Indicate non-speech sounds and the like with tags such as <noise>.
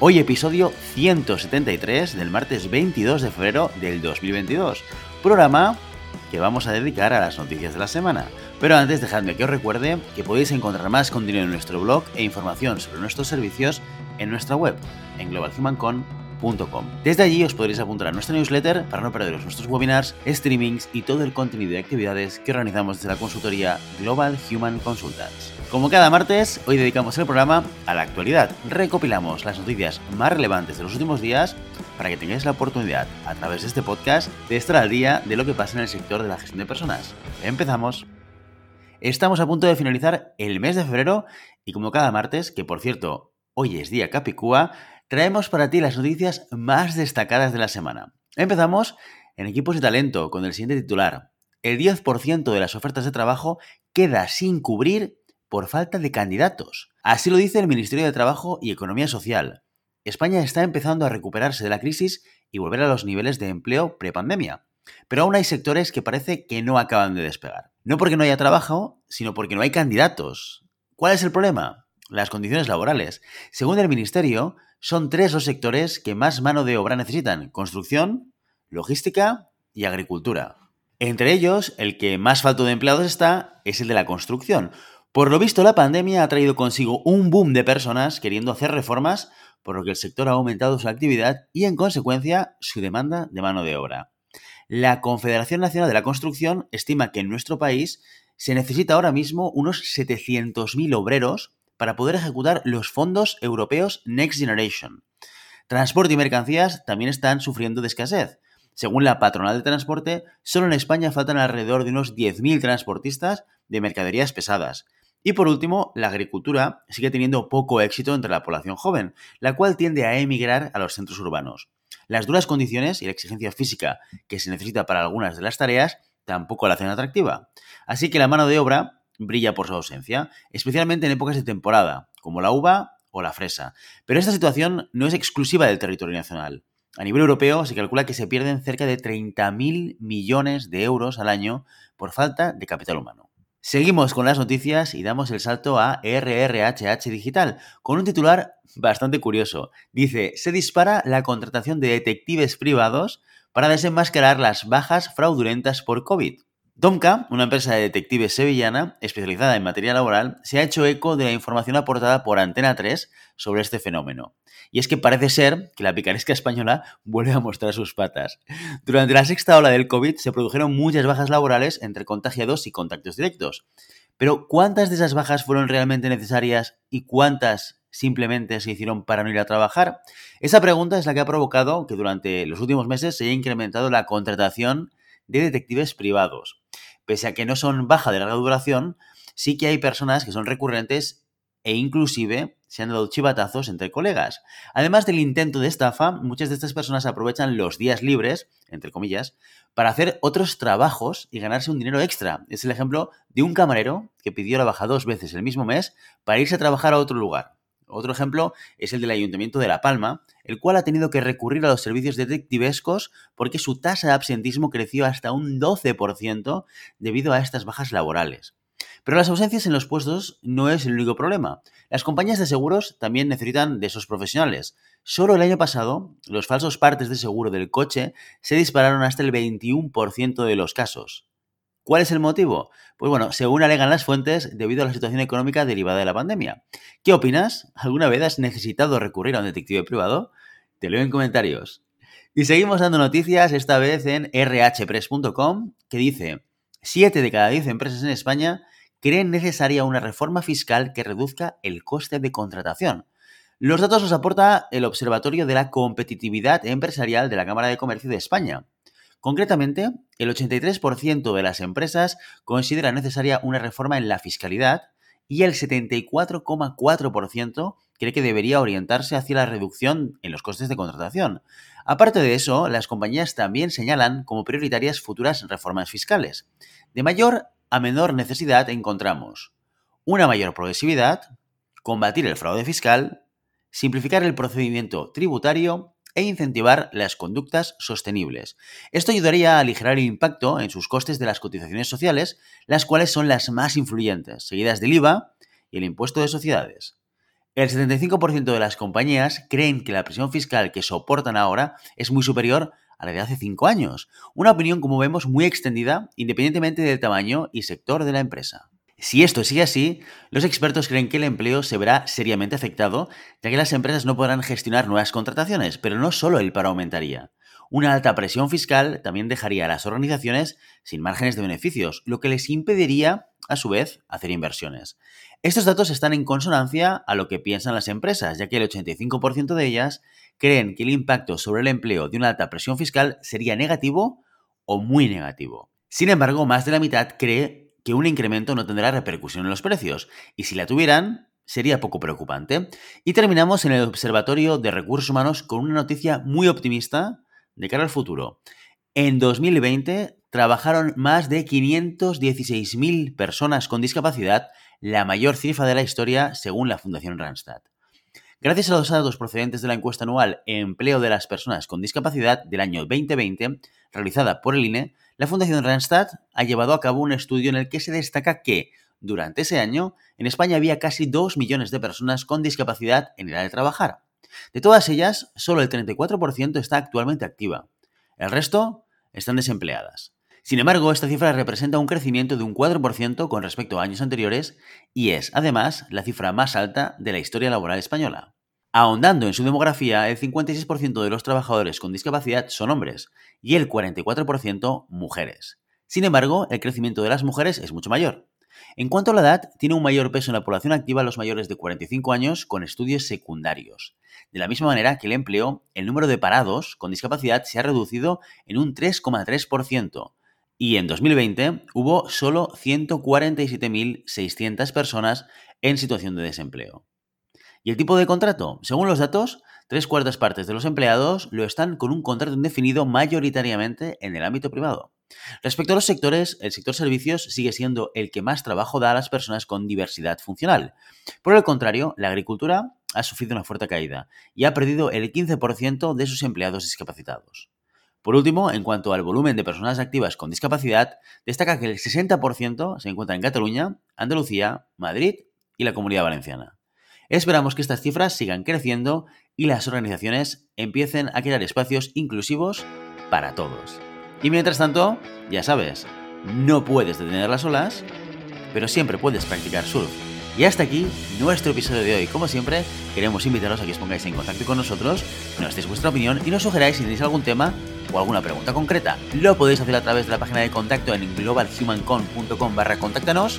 Hoy episodio 173 del martes 22 de febrero del 2022. Programa que vamos a dedicar a las noticias de la semana. Pero antes dejadme que os recuerde que podéis encontrar más contenido en nuestro blog e información sobre nuestros servicios en nuestra web, en globalhumancon.com. Desde allí os podréis apuntar a nuestra newsletter para no perderos nuestros webinars, streamings y todo el contenido y actividades que organizamos desde la consultoría Global Human Consultants. Como cada martes, hoy dedicamos el programa a la actualidad. Recopilamos las noticias más relevantes de los últimos días para que tengáis la oportunidad, a través de este podcast, de estar al día de lo que pasa en el sector de la gestión de personas. Empezamos. Estamos a punto de finalizar el mes de febrero y como cada martes, que por cierto, hoy es día Capicúa, traemos para ti las noticias más destacadas de la semana. Empezamos en equipos de talento con el siguiente titular. El 10% de las ofertas de trabajo queda sin cubrir por falta de candidatos. Así lo dice el Ministerio de Trabajo y Economía Social. España está empezando a recuperarse de la crisis y volver a los niveles de empleo prepandemia. Pero aún hay sectores que parece que no acaban de despegar. No porque no haya trabajo, sino porque no hay candidatos. ¿Cuál es el problema? Las condiciones laborales. Según el Ministerio, son tres los sectores que más mano de obra necesitan. Construcción, logística y agricultura. Entre ellos, el que más falto de empleados está es el de la construcción, por lo visto, la pandemia ha traído consigo un boom de personas queriendo hacer reformas, por lo que el sector ha aumentado su actividad y, en consecuencia, su demanda de mano de obra. La Confederación Nacional de la Construcción estima que en nuestro país se necesita ahora mismo unos 700.000 obreros para poder ejecutar los fondos europeos Next Generation. Transporte y mercancías también están sufriendo de escasez. Según la patronal de transporte, solo en España faltan alrededor de unos 10.000 transportistas de mercaderías pesadas, y por último, la agricultura sigue teniendo poco éxito entre la población joven, la cual tiende a emigrar a los centros urbanos. Las duras condiciones y la exigencia física que se necesita para algunas de las tareas tampoco la hacen atractiva. Así que la mano de obra brilla por su ausencia, especialmente en épocas de temporada, como la uva o la fresa. Pero esta situación no es exclusiva del territorio nacional. A nivel europeo se calcula que se pierden cerca de 30.000 millones de euros al año por falta de capital humano. Seguimos con las noticias y damos el salto a RRHH Digital, con un titular bastante curioso. Dice, se dispara la contratación de detectives privados para desenmascarar las bajas fraudulentas por COVID. Domka, una empresa de detectives sevillana especializada en materia laboral, se ha hecho eco de la información aportada por Antena 3 sobre este fenómeno. Y es que parece ser que la picaresca española <laughs> vuelve a mostrar sus patas. Durante la sexta ola del COVID se produjeron muchas bajas laborales entre contagiados y contactos directos. Pero ¿cuántas de esas bajas fueron realmente necesarias y cuántas simplemente se hicieron para no ir a trabajar? Esa pregunta es la que ha provocado que durante los últimos meses se haya incrementado la contratación de detectives privados. Pese a que no son baja de larga duración, sí que hay personas que son recurrentes e inclusive se han dado chivatazos entre colegas. Además del intento de estafa, muchas de estas personas aprovechan los días libres, entre comillas, para hacer otros trabajos y ganarse un dinero extra. Es el ejemplo de un camarero que pidió la baja dos veces el mismo mes para irse a trabajar a otro lugar. Otro ejemplo es el del Ayuntamiento de La Palma, el cual ha tenido que recurrir a los servicios detectivescos porque su tasa de absentismo creció hasta un 12% debido a estas bajas laborales. Pero las ausencias en los puestos no es el único problema. Las compañías de seguros también necesitan de esos profesionales. Solo el año pasado, los falsos partes de seguro del coche se dispararon hasta el 21% de los casos. ¿Cuál es el motivo? Pues bueno, según alegan las fuentes, debido a la situación económica derivada de la pandemia. ¿Qué opinas? ¿Alguna vez has necesitado recurrir a un detective privado? Te leo en comentarios. Y seguimos dando noticias, esta vez en rhpress.com, que dice, 7 de cada 10 empresas en España creen necesaria una reforma fiscal que reduzca el coste de contratación. Los datos los aporta el Observatorio de la Competitividad Empresarial de la Cámara de Comercio de España. Concretamente, el 83% de las empresas considera necesaria una reforma en la fiscalidad y el 74,4% cree que debería orientarse hacia la reducción en los costes de contratación. Aparte de eso, las compañías también señalan como prioritarias futuras reformas fiscales. De mayor a menor necesidad encontramos una mayor progresividad, combatir el fraude fiscal, simplificar el procedimiento tributario e incentivar las conductas sostenibles. Esto ayudaría a aligerar el impacto en sus costes de las cotizaciones sociales, las cuales son las más influyentes, seguidas del IVA y el impuesto de sociedades. El 75% de las compañías creen que la presión fiscal que soportan ahora es muy superior a la de hace 5 años, una opinión como vemos muy extendida independientemente del tamaño y sector de la empresa. Si esto sigue así, los expertos creen que el empleo se verá seriamente afectado, ya que las empresas no podrán gestionar nuevas contrataciones, pero no solo el paro aumentaría. Una alta presión fiscal también dejaría a las organizaciones sin márgenes de beneficios, lo que les impediría, a su vez, hacer inversiones. Estos datos están en consonancia a lo que piensan las empresas, ya que el 85% de ellas creen que el impacto sobre el empleo de una alta presión fiscal sería negativo o muy negativo. Sin embargo, más de la mitad cree que un incremento no tendrá repercusión en los precios, y si la tuvieran, sería poco preocupante. Y terminamos en el Observatorio de Recursos Humanos con una noticia muy optimista de cara al futuro. En 2020 trabajaron más de 516.000 personas con discapacidad, la mayor cifra de la historia según la Fundación Randstad. Gracias a los datos procedentes de la encuesta anual Empleo de las Personas con Discapacidad del año 2020, realizada por el INE, la Fundación Randstad ha llevado a cabo un estudio en el que se destaca que, durante ese año, en España había casi 2 millones de personas con discapacidad en edad de trabajar. De todas ellas, solo el 34% está actualmente activa. El resto están desempleadas. Sin embargo, esta cifra representa un crecimiento de un 4% con respecto a años anteriores y es, además, la cifra más alta de la historia laboral española. Ahondando en su demografía, el 56% de los trabajadores con discapacidad son hombres y el 44% mujeres. Sin embargo, el crecimiento de las mujeres es mucho mayor. En cuanto a la edad, tiene un mayor peso en la población activa los mayores de 45 años con estudios secundarios. De la misma manera que el empleo, el número de parados con discapacidad se ha reducido en un 3,3%, y en 2020 hubo solo 147.600 personas en situación de desempleo. ¿Y el tipo de contrato? Según los datos, tres cuartas partes de los empleados lo están con un contrato indefinido mayoritariamente en el ámbito privado. Respecto a los sectores, el sector servicios sigue siendo el que más trabajo da a las personas con diversidad funcional. Por el contrario, la agricultura ha sufrido una fuerte caída y ha perdido el 15% de sus empleados discapacitados. Por último, en cuanto al volumen de personas activas con discapacidad, destaca que el 60% se encuentra en Cataluña, Andalucía, Madrid y la Comunidad Valenciana. Esperamos que estas cifras sigan creciendo y las organizaciones empiecen a crear espacios inclusivos para todos. Y mientras tanto, ya sabes, no puedes detener las olas, pero siempre puedes practicar surf. Y hasta aquí nuestro episodio de hoy. Como siempre, queremos invitaros a que os pongáis en contacto con nosotros, nos deis vuestra opinión y nos sugeráis si tenéis algún tema o alguna pregunta concreta. Lo podéis hacer a través de la página de contacto en globalhumancon.com barra contáctanos